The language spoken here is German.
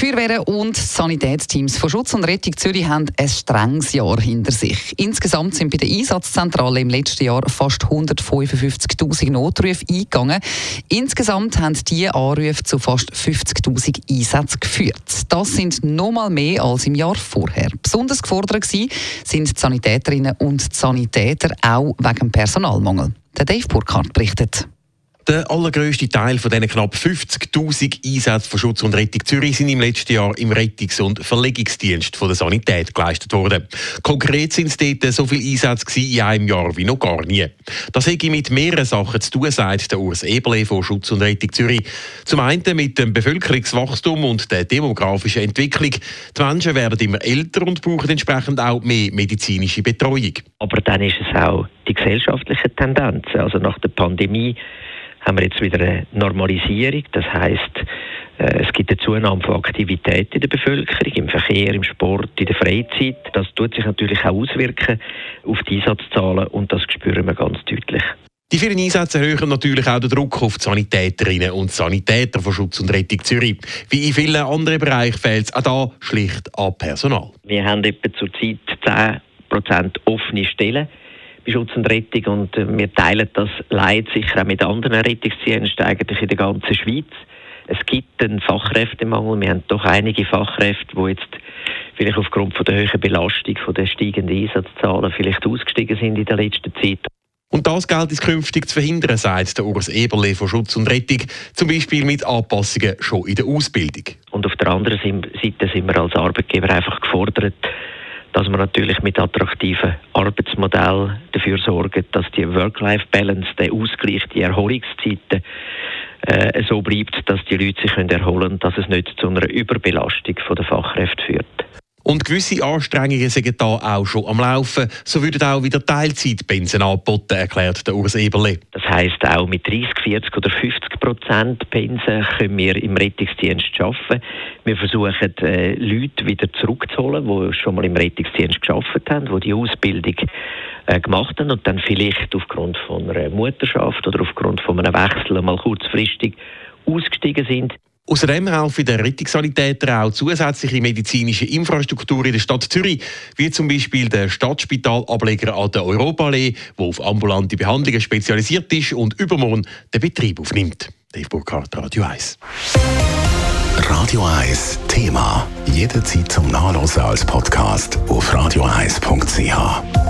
Feuerwehren und Sanitätsteams von Schutz und Rettung Zürich haben ein strenges Jahr hinter sich. Insgesamt sind bei der Einsatzzentrale im letzten Jahr fast 155.000 Notrufe eingegangen. Insgesamt haben diese Anrufe zu fast 50.000 Einsätzen geführt. Das sind nochmal mehr als im Jahr vorher. Besonders gefordert sind die Sanitäterinnen und Sanitäter auch wegen Personalmangel. Der Dave Burkhardt berichtet. Der allergrößte Teil von diesen knapp 50.000 Einsätzen von Schutz und Rettung Zürich sind im letzten Jahr im Rettungs- und Verlegungsdienst von der Sanität geleistet worden. Konkret sind es dort so viele Einsätze in einem Jahr wie noch gar nie. Das hätte mit mehreren Sachen zu tun, sagt der Urs Eberle von Schutz und Rettung Zürich. Zum einen mit dem Bevölkerungswachstum und der demografischen Entwicklung. Die Menschen werden immer älter und brauchen entsprechend auch mehr medizinische Betreuung. Aber dann ist es auch die gesellschaftliche Tendenz. Also nach der Pandemie haben wir jetzt wieder eine Normalisierung. Das heißt, äh, es gibt eine Zunahme von Aktivität in der Bevölkerung, im Verkehr, im Sport, in der Freizeit. Das tut sich natürlich auch auswirken auf die Einsatzzahlen und das spüren wir ganz deutlich. Die vielen Einsätze erhöhen natürlich auch den Druck auf die Sanitäterinnen und Sanitäter von Schutz und Rettung Zürich. Wie in vielen anderen Bereichen fehlt es auch hier schlicht an Personal. Wir haben etwa zurzeit 10% offene Stellen bei Schutz und Rettung und äh, wir teilen das Leid sicher auch mit anderen Rettungsdiensten eigentlich in der ganzen Schweiz. Es gibt einen Fachkräftemangel. Wir haben doch einige Fachkräfte, die jetzt vielleicht aufgrund von der hohen Belastung, von der steigenden Einsatzzahlen vielleicht ausgestiegen sind in der letzten Zeit. Und das gilt es künftig zu verhindern, sagt der Urs Eberle von Schutz und Rettung, zum Beispiel mit Anpassungen schon in der Ausbildung. Und auf der anderen Seite sind wir als Arbeitgeber einfach gefordert, dass man natürlich mit attraktiven Arbeitsmodellen dafür sorgt, dass die Work-Life-Balance, der Ausgleich, die Erholungszeiten äh, so bleibt, dass die Leute sich erholen können, dass es nicht zu einer Überbelastung der Fachkräfte führt. Und gewisse Anstrengungen sind da auch schon am Laufen. So würden auch wieder Teilzeitpensen angeboten, erklärt der Urs Eberle. Das heisst, auch mit 30, 40 oder 50 Prozent Pensen können wir im Rettungsdienst arbeiten. Wir versuchen, äh, Leute wieder zurückzuholen, die schon mal im Rettungsdienst gearbeitet haben, die die Ausbildung äh, gemacht haben und dann vielleicht aufgrund von einer Mutterschaft oder aufgrund von einem Wechsel mal kurzfristig ausgestiegen sind. Außerdem helfen der Rettungssanitäter auch zusätzliche medizinische Infrastruktur in der Stadt Zürich, wie zum Beispiel der Stadtspitalableger an der Europaallee, der auf ambulante Behandlungen spezialisiert ist und übermorgen den Betrieb aufnimmt. Dave Burkhardt, Radio 1. Radio 1 Thema. Jederzeit zum Nachlesen als Podcast auf radio1.ch.